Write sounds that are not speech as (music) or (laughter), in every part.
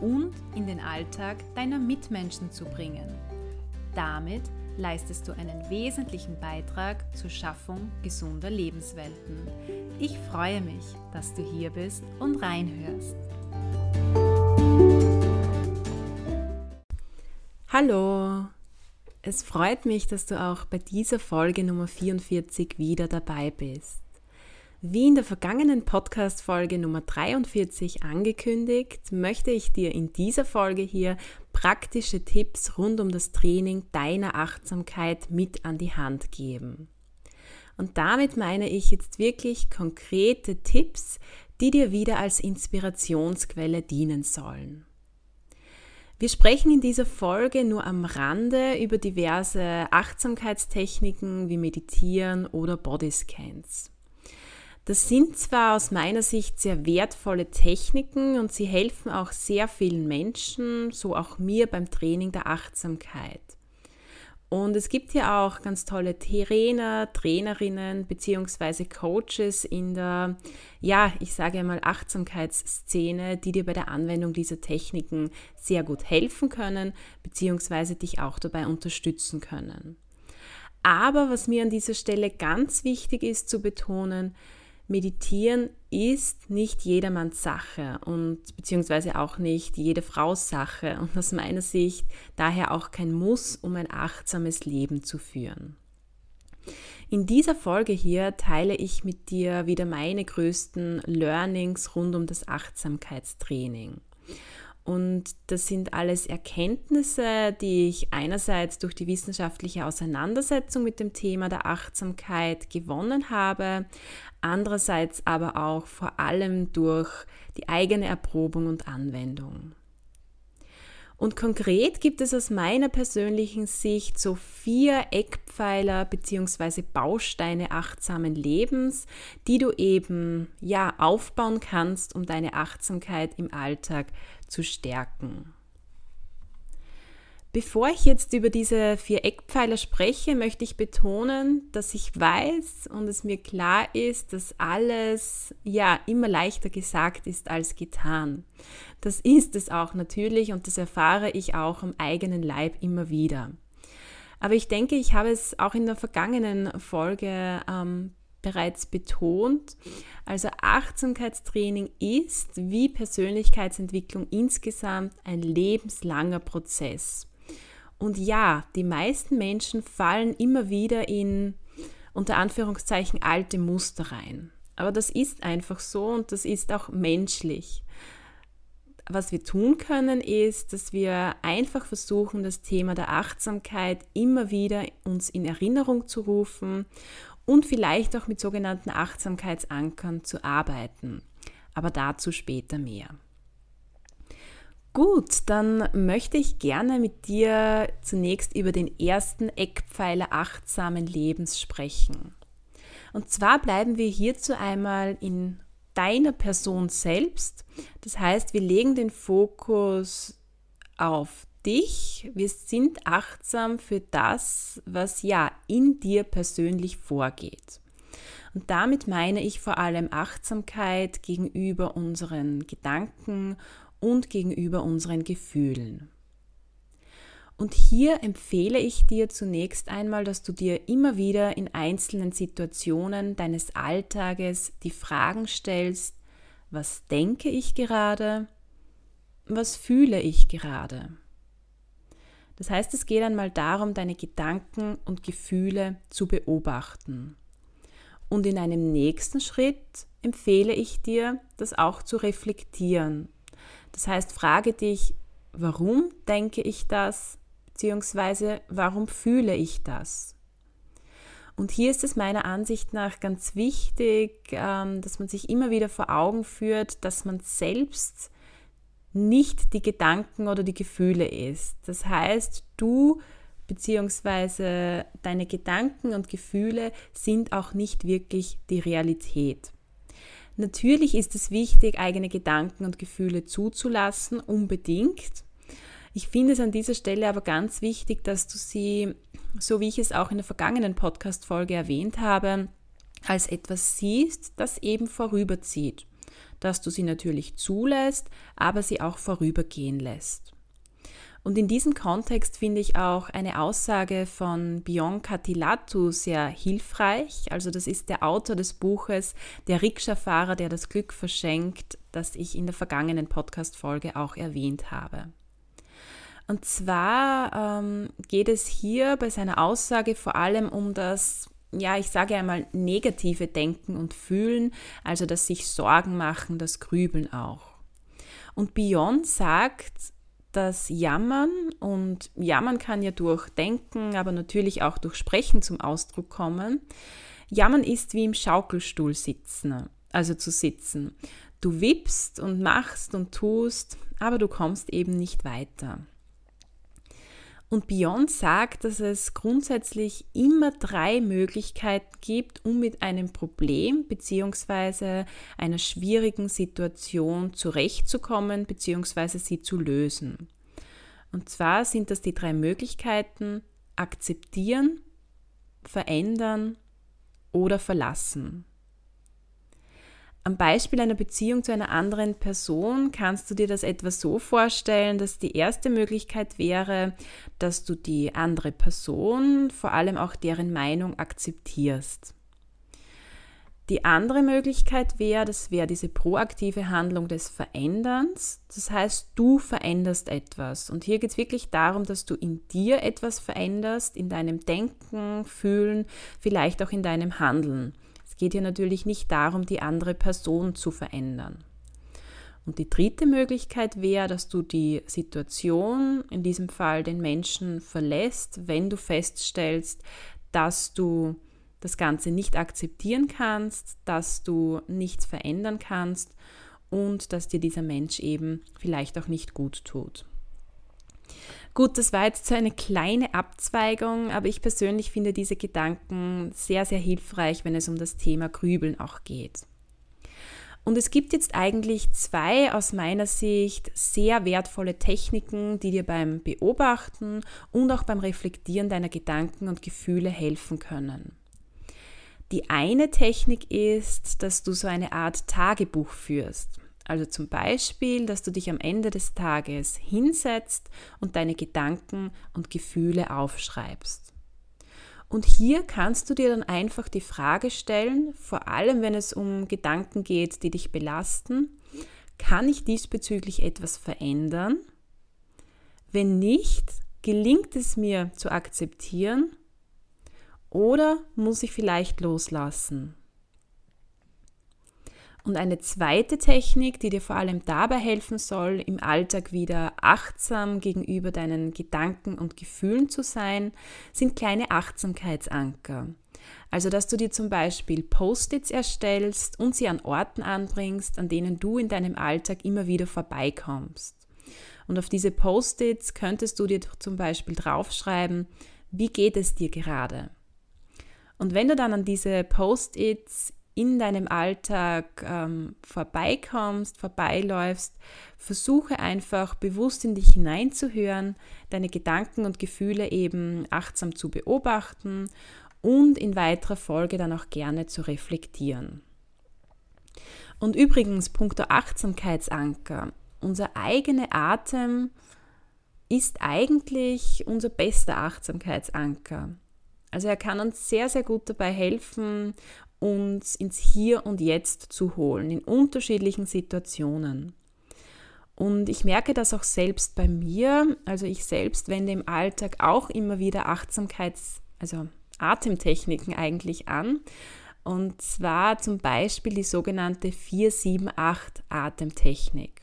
und in den Alltag deiner Mitmenschen zu bringen. Damit leistest du einen wesentlichen Beitrag zur Schaffung gesunder Lebenswelten. Ich freue mich, dass du hier bist und reinhörst. Hallo, es freut mich, dass du auch bei dieser Folge Nummer 44 wieder dabei bist. Wie in der vergangenen Podcast-Folge Nummer 43 angekündigt, möchte ich dir in dieser Folge hier praktische Tipps rund um das Training deiner Achtsamkeit mit an die Hand geben. Und damit meine ich jetzt wirklich konkrete Tipps, die dir wieder als Inspirationsquelle dienen sollen. Wir sprechen in dieser Folge nur am Rande über diverse Achtsamkeitstechniken wie Meditieren oder Bodyscans. Das sind zwar aus meiner Sicht sehr wertvolle Techniken und sie helfen auch sehr vielen Menschen, so auch mir beim Training der Achtsamkeit. Und es gibt ja auch ganz tolle Trainer, Trainerinnen bzw. Coaches in der, ja, ich sage einmal Achtsamkeitsszene, die dir bei der Anwendung dieser Techniken sehr gut helfen können bzw. dich auch dabei unterstützen können. Aber was mir an dieser Stelle ganz wichtig ist zu betonen, Meditieren ist nicht jedermanns Sache und beziehungsweise auch nicht jede Frau's Sache und aus meiner Sicht daher auch kein Muss, um ein achtsames Leben zu führen. In dieser Folge hier teile ich mit dir wieder meine größten Learnings rund um das Achtsamkeitstraining. Und das sind alles Erkenntnisse, die ich einerseits durch die wissenschaftliche Auseinandersetzung mit dem Thema der Achtsamkeit gewonnen habe, andererseits aber auch vor allem durch die eigene Erprobung und Anwendung. Und konkret gibt es aus meiner persönlichen Sicht so vier Eckpfeiler bzw. Bausteine achtsamen Lebens, die du eben ja aufbauen kannst, um deine Achtsamkeit im Alltag zu stärken. Bevor ich jetzt über diese vier Eckpfeiler spreche, möchte ich betonen, dass ich weiß und es mir klar ist, dass alles ja immer leichter gesagt ist als getan. Das ist es auch natürlich und das erfahre ich auch am eigenen Leib immer wieder. Aber ich denke, ich habe es auch in der vergangenen Folge ähm, bereits betont. Also Achtsamkeitstraining ist wie Persönlichkeitsentwicklung insgesamt ein lebenslanger Prozess. Und ja, die meisten Menschen fallen immer wieder in unter Anführungszeichen alte Muster rein. Aber das ist einfach so und das ist auch menschlich. Was wir tun können, ist, dass wir einfach versuchen, das Thema der Achtsamkeit immer wieder uns in Erinnerung zu rufen und vielleicht auch mit sogenannten Achtsamkeitsankern zu arbeiten. Aber dazu später mehr. Gut, dann möchte ich gerne mit dir zunächst über den ersten Eckpfeiler achtsamen Lebens sprechen. Und zwar bleiben wir hierzu einmal in deiner Person selbst. Das heißt, wir legen den Fokus auf dich. Wir sind achtsam für das, was ja in dir persönlich vorgeht. Und damit meine ich vor allem Achtsamkeit gegenüber unseren Gedanken und gegenüber unseren Gefühlen. Und hier empfehle ich dir zunächst einmal, dass du dir immer wieder in einzelnen Situationen deines Alltages die Fragen stellst, was denke ich gerade, was fühle ich gerade. Das heißt, es geht einmal darum, deine Gedanken und Gefühle zu beobachten. Und in einem nächsten Schritt empfehle ich dir, das auch zu reflektieren das heißt, frage dich, warum denke ich das, beziehungsweise warum fühle ich das? Und hier ist es meiner Ansicht nach ganz wichtig, ähm, dass man sich immer wieder vor Augen führt, dass man selbst nicht die Gedanken oder die Gefühle ist. Das heißt, du bzw. deine Gedanken und Gefühle sind auch nicht wirklich die Realität. Natürlich ist es wichtig, eigene Gedanken und Gefühle zuzulassen, unbedingt. Ich finde es an dieser Stelle aber ganz wichtig, dass du sie, so wie ich es auch in der vergangenen Podcast-Folge erwähnt habe, als etwas siehst, das eben vorüberzieht dass du sie natürlich zulässt, aber sie auch vorübergehen lässt. Und in diesem Kontext finde ich auch eine Aussage von Bianca Tilatu sehr hilfreich. Also das ist der Autor des Buches Der Rikscha-Fahrer, der das Glück verschenkt, das ich in der vergangenen Podcast-Folge auch erwähnt habe. Und zwar ähm, geht es hier bei seiner Aussage vor allem um das ja, ich sage einmal, negative Denken und Fühlen, also das sich Sorgen machen, das Grübeln auch. Und Bion sagt, dass Jammern und Jammern kann ja durch Denken, aber natürlich auch durch Sprechen zum Ausdruck kommen. Jammern ist wie im Schaukelstuhl sitzen, also zu sitzen. Du wippst und machst und tust, aber du kommst eben nicht weiter. Und Beyond sagt, dass es grundsätzlich immer drei Möglichkeiten gibt, um mit einem Problem bzw. einer schwierigen Situation zurechtzukommen bzw. sie zu lösen. Und zwar sind das die drei Möglichkeiten akzeptieren, verändern oder verlassen. Am Beispiel einer Beziehung zu einer anderen Person kannst du dir das etwa so vorstellen, dass die erste Möglichkeit wäre, dass du die andere Person, vor allem auch deren Meinung akzeptierst. Die andere Möglichkeit wäre, das wäre diese proaktive Handlung des Veränderns. Das heißt, du veränderst etwas. Und hier geht es wirklich darum, dass du in dir etwas veränderst, in deinem Denken, Fühlen, vielleicht auch in deinem Handeln geht hier natürlich nicht darum, die andere Person zu verändern. Und die dritte Möglichkeit wäre, dass du die Situation, in diesem Fall den Menschen, verlässt, wenn du feststellst, dass du das Ganze nicht akzeptieren kannst, dass du nichts verändern kannst und dass dir dieser Mensch eben vielleicht auch nicht gut tut. Gut, das war jetzt so eine kleine Abzweigung, aber ich persönlich finde diese Gedanken sehr, sehr hilfreich, wenn es um das Thema Grübeln auch geht. Und es gibt jetzt eigentlich zwei aus meiner Sicht sehr wertvolle Techniken, die dir beim Beobachten und auch beim Reflektieren deiner Gedanken und Gefühle helfen können. Die eine Technik ist, dass du so eine Art Tagebuch führst. Also zum Beispiel, dass du dich am Ende des Tages hinsetzt und deine Gedanken und Gefühle aufschreibst. Und hier kannst du dir dann einfach die Frage stellen, vor allem wenn es um Gedanken geht, die dich belasten, kann ich diesbezüglich etwas verändern? Wenn nicht, gelingt es mir zu akzeptieren oder muss ich vielleicht loslassen? Und eine zweite Technik, die dir vor allem dabei helfen soll, im Alltag wieder achtsam gegenüber deinen Gedanken und Gefühlen zu sein, sind kleine Achtsamkeitsanker. Also, dass du dir zum Beispiel Post-its erstellst und sie an Orten anbringst, an denen du in deinem Alltag immer wieder vorbeikommst. Und auf diese Post-its könntest du dir zum Beispiel draufschreiben, wie geht es dir gerade? Und wenn du dann an diese Post-its in deinem Alltag ähm, vorbeikommst, vorbeiläufst, versuche einfach bewusst in dich hineinzuhören, deine Gedanken und Gefühle eben achtsam zu beobachten und in weiterer Folge dann auch gerne zu reflektieren. Und übrigens, punkto Achtsamkeitsanker, unser eigener Atem ist eigentlich unser bester Achtsamkeitsanker. Also er kann uns sehr, sehr gut dabei helfen, uns ins Hier und Jetzt zu holen, in unterschiedlichen Situationen. Und ich merke das auch selbst bei mir. Also ich selbst wende im Alltag auch immer wieder Achtsamkeits-, also Atemtechniken eigentlich an. Und zwar zum Beispiel die sogenannte 478 Atemtechnik.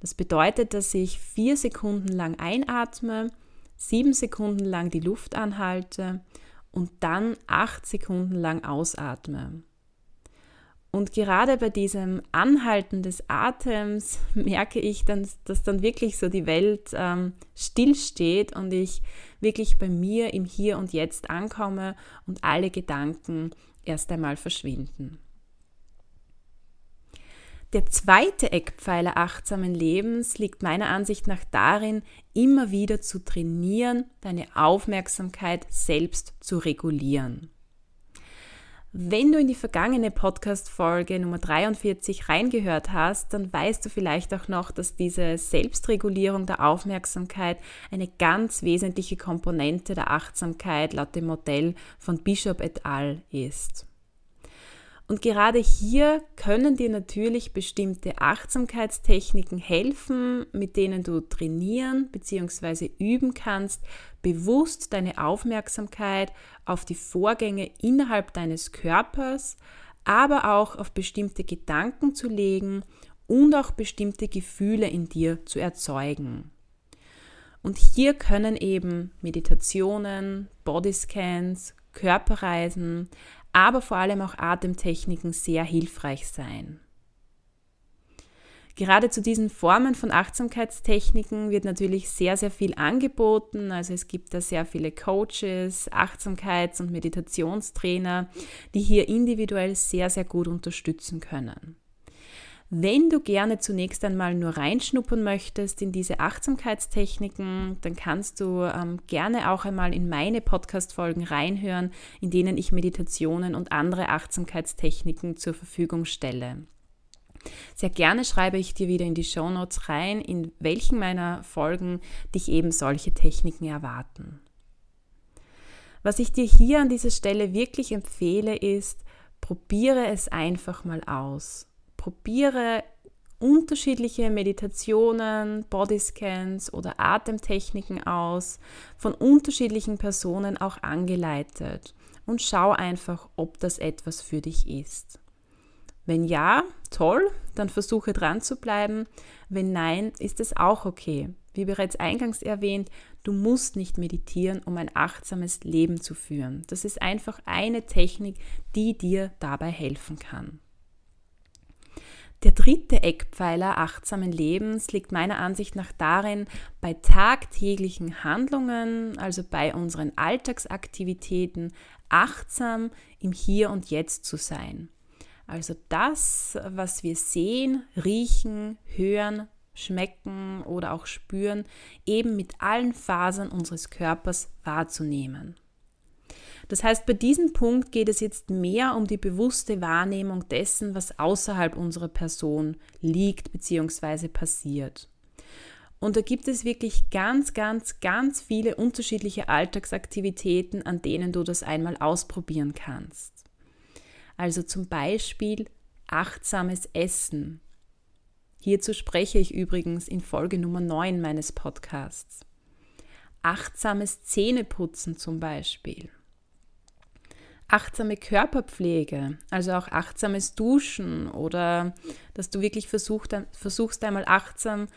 Das bedeutet, dass ich vier Sekunden lang einatme, sieben Sekunden lang die Luft anhalte und dann acht Sekunden lang ausatme. Und gerade bei diesem Anhalten des Atems (laughs) merke ich dann, dass dann wirklich so die Welt ähm, stillsteht und ich wirklich bei mir im Hier und Jetzt ankomme und alle Gedanken erst einmal verschwinden. Der zweite Eckpfeiler achtsamen Lebens liegt meiner Ansicht nach darin, immer wieder zu trainieren, deine Aufmerksamkeit selbst zu regulieren. Wenn du in die vergangene Podcast-Folge Nummer 43 reingehört hast, dann weißt du vielleicht auch noch, dass diese Selbstregulierung der Aufmerksamkeit eine ganz wesentliche Komponente der Achtsamkeit laut dem Modell von Bishop et al. ist. Und gerade hier können dir natürlich bestimmte Achtsamkeitstechniken helfen, mit denen du trainieren bzw. üben kannst, bewusst deine Aufmerksamkeit auf die Vorgänge innerhalb deines Körpers, aber auch auf bestimmte Gedanken zu legen und auch bestimmte Gefühle in dir zu erzeugen. Und hier können eben Meditationen, Bodyscans, Körperreisen, aber vor allem auch Atemtechniken sehr hilfreich sein. Gerade zu diesen Formen von Achtsamkeitstechniken wird natürlich sehr, sehr viel angeboten. Also es gibt da sehr viele Coaches, Achtsamkeits- und Meditationstrainer, die hier individuell sehr, sehr gut unterstützen können. Wenn du gerne zunächst einmal nur reinschnuppern möchtest in diese Achtsamkeitstechniken, dann kannst du ähm, gerne auch einmal in meine Podcast-Folgen reinhören, in denen ich Meditationen und andere Achtsamkeitstechniken zur Verfügung stelle. Sehr gerne schreibe ich dir wieder in die Show Notes rein, in welchen meiner Folgen dich eben solche Techniken erwarten. Was ich dir hier an dieser Stelle wirklich empfehle, ist, probiere es einfach mal aus probiere unterschiedliche Meditationen, Bodyscans oder Atemtechniken aus, von unterschiedlichen Personen auch angeleitet und schau einfach, ob das etwas für dich ist. Wenn ja, toll, dann versuche dran zu bleiben. Wenn nein, ist es auch okay. Wie bereits eingangs erwähnt, du musst nicht meditieren, um ein achtsames Leben zu führen. Das ist einfach eine Technik, die dir dabei helfen kann. Der dritte Eckpfeiler achtsamen Lebens liegt meiner Ansicht nach darin, bei tagtäglichen Handlungen, also bei unseren Alltagsaktivitäten, achtsam im Hier und Jetzt zu sein. Also das, was wir sehen, riechen, hören, schmecken oder auch spüren, eben mit allen Fasern unseres Körpers wahrzunehmen. Das heißt, bei diesem Punkt geht es jetzt mehr um die bewusste Wahrnehmung dessen, was außerhalb unserer Person liegt bzw. passiert. Und da gibt es wirklich ganz, ganz, ganz viele unterschiedliche Alltagsaktivitäten, an denen du das einmal ausprobieren kannst. Also zum Beispiel achtsames Essen. Hierzu spreche ich übrigens in Folge Nummer 9 meines Podcasts. Achtsames Zähneputzen zum Beispiel achtsame Körperpflege, also auch achtsames Duschen oder dass du wirklich versucht, versuchst einmal achtsam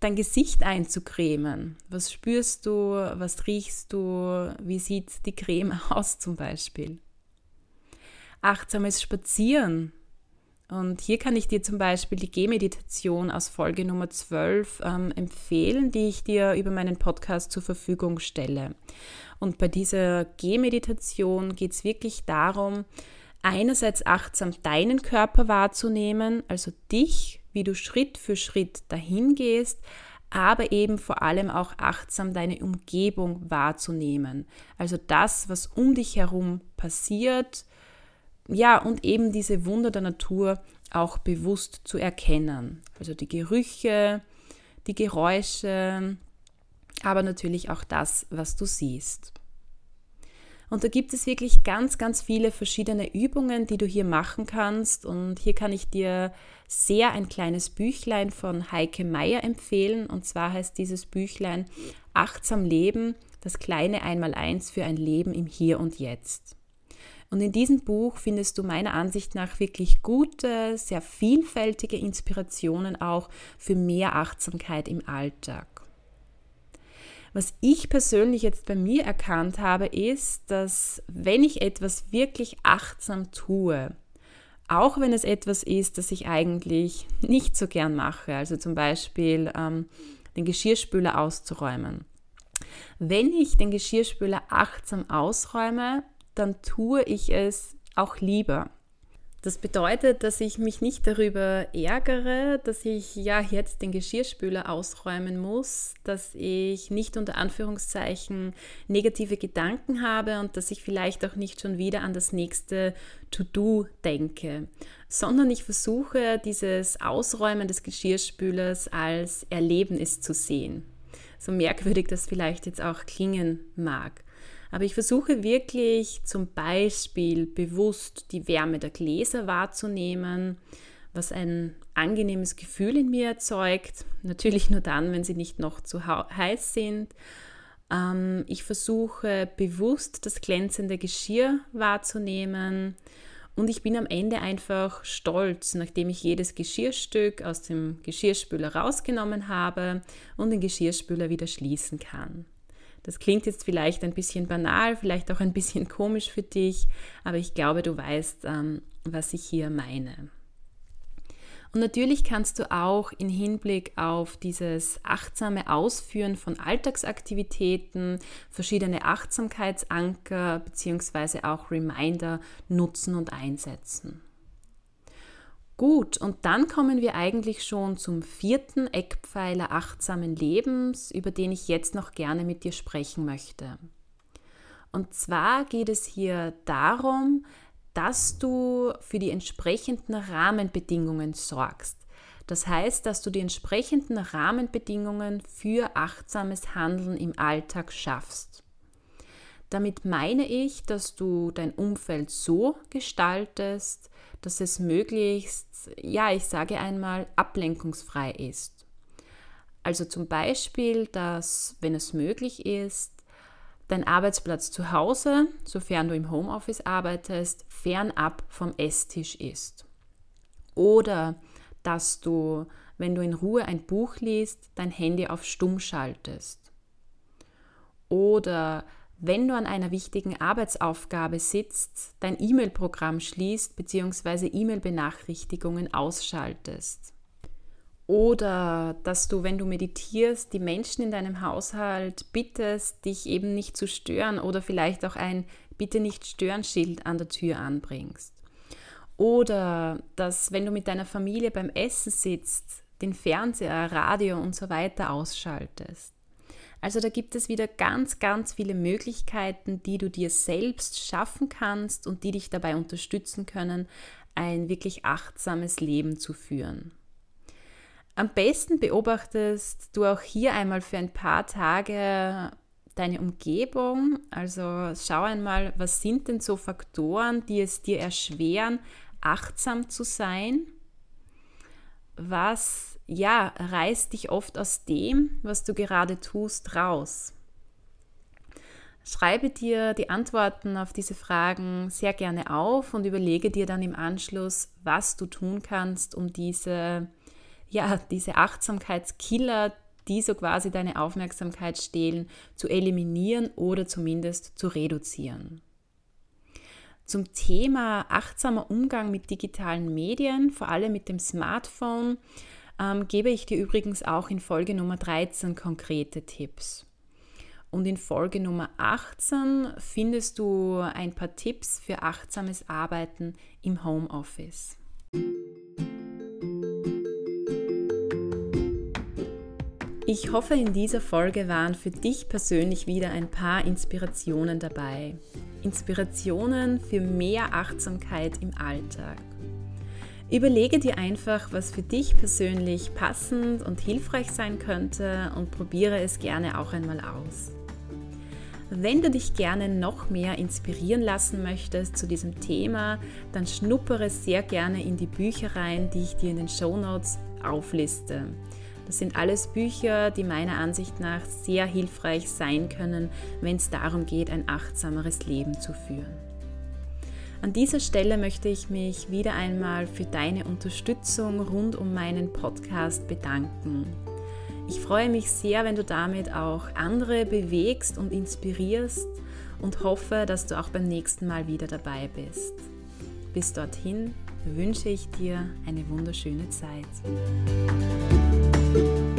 dein Gesicht einzucremen. Was spürst du, was riechst du, wie sieht die Creme (laughs) aus zum Beispiel? Achtsames Spazieren. Und hier kann ich dir zum Beispiel die Gehmeditation aus Folge Nummer 12 ähm, empfehlen, die ich dir über meinen Podcast zur Verfügung stelle. Und bei dieser Gehmeditation geht es wirklich darum, einerseits achtsam deinen Körper wahrzunehmen, also dich, wie du Schritt für Schritt dahin gehst, aber eben vor allem auch achtsam deine Umgebung wahrzunehmen. Also das, was um dich herum passiert, ja, und eben diese Wunder der Natur auch bewusst zu erkennen. Also die Gerüche, die Geräusche, aber natürlich auch das, was du siehst. Und da gibt es wirklich ganz, ganz viele verschiedene Übungen, die du hier machen kannst. Und hier kann ich dir sehr ein kleines Büchlein von Heike Meier empfehlen. Und zwar heißt dieses Büchlein Achtsam Leben, das kleine Einmaleins für ein Leben im Hier und Jetzt. Und in diesem Buch findest du meiner Ansicht nach wirklich gute, sehr vielfältige Inspirationen auch für mehr Achtsamkeit im Alltag. Was ich persönlich jetzt bei mir erkannt habe, ist, dass wenn ich etwas wirklich achtsam tue, auch wenn es etwas ist, das ich eigentlich nicht so gern mache, also zum Beispiel ähm, den Geschirrspüler auszuräumen. Wenn ich den Geschirrspüler achtsam ausräume, dann tue ich es auch lieber. Das bedeutet, dass ich mich nicht darüber ärgere, dass ich ja jetzt den Geschirrspüler ausräumen muss, dass ich nicht unter Anführungszeichen negative Gedanken habe und dass ich vielleicht auch nicht schon wieder an das nächste To-Do denke, sondern ich versuche dieses Ausräumen des Geschirrspülers als Erlebnis zu sehen. So merkwürdig das vielleicht jetzt auch klingen mag. Aber ich versuche wirklich zum Beispiel bewusst die Wärme der Gläser wahrzunehmen, was ein angenehmes Gefühl in mir erzeugt. Natürlich nur dann, wenn sie nicht noch zu heiß sind. Ähm, ich versuche bewusst das glänzende Geschirr wahrzunehmen. Und ich bin am Ende einfach stolz, nachdem ich jedes Geschirrstück aus dem Geschirrspüler rausgenommen habe und den Geschirrspüler wieder schließen kann. Das klingt jetzt vielleicht ein bisschen banal, vielleicht auch ein bisschen (laughs) komisch für dich, aber ich glaube, du weißt, ähm, was ich hier meine. Und natürlich kannst du auch in Hinblick auf dieses achtsame Ausführen von Alltagsaktivitäten verschiedene Achtsamkeitsanker bzw. auch Reminder nutzen und einsetzen. Gut, und dann kommen wir eigentlich schon zum vierten Eckpfeiler achtsamen Lebens, über den ich jetzt noch gerne mit dir sprechen möchte. Und zwar geht es hier darum, dass du für die entsprechenden Rahmenbedingungen sorgst. Das heißt, dass du die entsprechenden Rahmenbedingungen für achtsames Handeln im Alltag schaffst. Damit meine ich, dass du dein Umfeld so gestaltest, dass es möglichst, ja, ich sage einmal, ablenkungsfrei ist. Also zum Beispiel, dass, wenn es möglich ist, dein Arbeitsplatz zu Hause, sofern du im Homeoffice arbeitest, fernab vom Esstisch ist. Oder dass du, wenn du in Ruhe ein Buch liest, dein Handy auf Stumm schaltest. Oder wenn du an einer wichtigen Arbeitsaufgabe sitzt, dein E-Mail-Programm schließt bzw. E-Mail-Benachrichtigungen ausschaltest. Oder dass du, wenn du meditierst, die Menschen in deinem Haushalt bittest, dich eben nicht zu stören oder vielleicht auch ein Bitte nicht stören Schild an der Tür anbringst. Oder dass, wenn du mit deiner Familie beim Essen sitzt, den Fernseher, Radio und so weiter ausschaltest. Also da gibt es wieder ganz, ganz viele Möglichkeiten, die du dir selbst schaffen kannst und die dich dabei unterstützen können, ein wirklich achtsames Leben zu führen. Am besten beobachtest du auch hier einmal für ein paar Tage deine Umgebung. Also schau einmal, was sind denn so Faktoren, die es dir erschweren, achtsam zu sein? Was ja, reißt dich oft aus dem, was du gerade tust, raus. Schreibe dir die Antworten auf diese Fragen sehr gerne auf und überlege dir dann im Anschluss, was du tun kannst, um diese, ja, diese Achtsamkeitskiller, die so quasi deine Aufmerksamkeit stehlen, zu eliminieren oder zumindest zu reduzieren. Zum Thema achtsamer Umgang mit digitalen Medien, vor allem mit dem Smartphone, ähm, gebe ich dir übrigens auch in Folge Nummer 13 konkrete Tipps. Und in Folge Nummer 18 findest du ein paar Tipps für achtsames Arbeiten im Homeoffice. Ich hoffe, in dieser Folge waren für dich persönlich wieder ein paar Inspirationen dabei. Inspirationen für mehr Achtsamkeit im Alltag. Überlege dir einfach, was für dich persönlich passend und hilfreich sein könnte und probiere es gerne auch einmal aus. Wenn du dich gerne noch mehr inspirieren lassen möchtest zu diesem Thema, dann schnuppere sehr gerne in die Bücher rein, die ich dir in den Show Notes aufliste. Das sind alles Bücher, die meiner Ansicht nach sehr hilfreich sein können, wenn es darum geht, ein achtsameres Leben zu führen. An dieser Stelle möchte ich mich wieder einmal für deine Unterstützung rund um meinen Podcast bedanken. Ich freue mich sehr, wenn du damit auch andere bewegst und inspirierst und hoffe, dass du auch beim nächsten Mal wieder dabei bist. Bis dorthin, wünsche ich dir eine wunderschöne Zeit. Thank you.